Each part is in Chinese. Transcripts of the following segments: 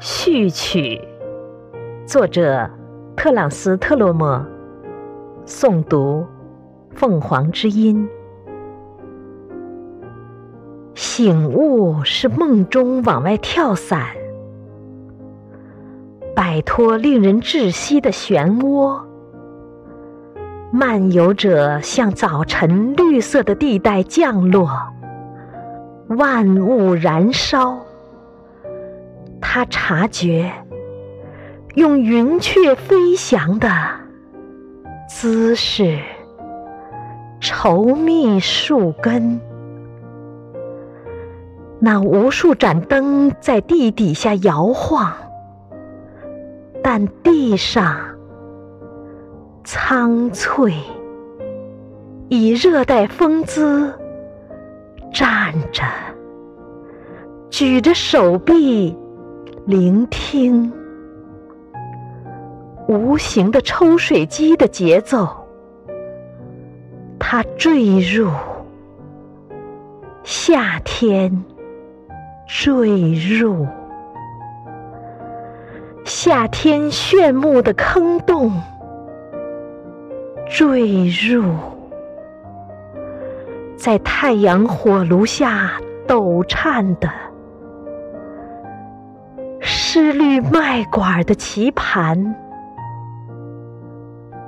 序曲，作者特朗斯特洛莫，诵读凤凰之音。醒悟是梦中往外跳伞，摆脱令人窒息的漩涡。漫游者向早晨绿色的地带降落，万物燃烧。他察觉，用云雀飞翔的姿势稠密树根。那无数盏灯在地底下摇晃，但地上苍翠，以热带风姿站着，举着手臂。聆听。无形的抽水机的节奏，它坠入。夏天，坠入。夏天炫目的坑洞，坠入。在太阳火炉下抖颤的。失绿麦管的棋盘，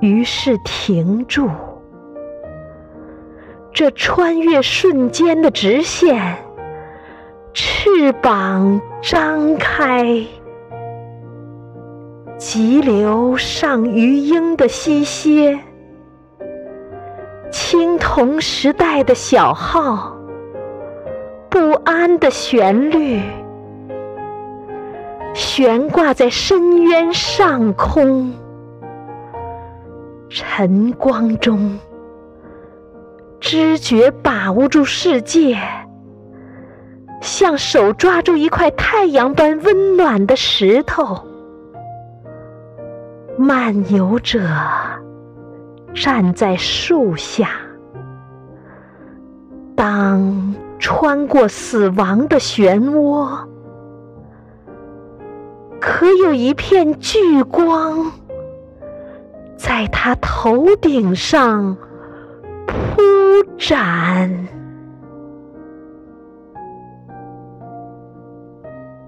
于是停住。这穿越瞬间的直线，翅膀张开，急流上鱼鹰的西歇，青铜时代的小号，不安的旋律。悬挂在深渊上空，晨光中，知觉把握住世界，像手抓住一块太阳般温暖的石头。漫游者站在树下，当穿过死亡的漩涡。可有一片聚光，在他头顶上铺展。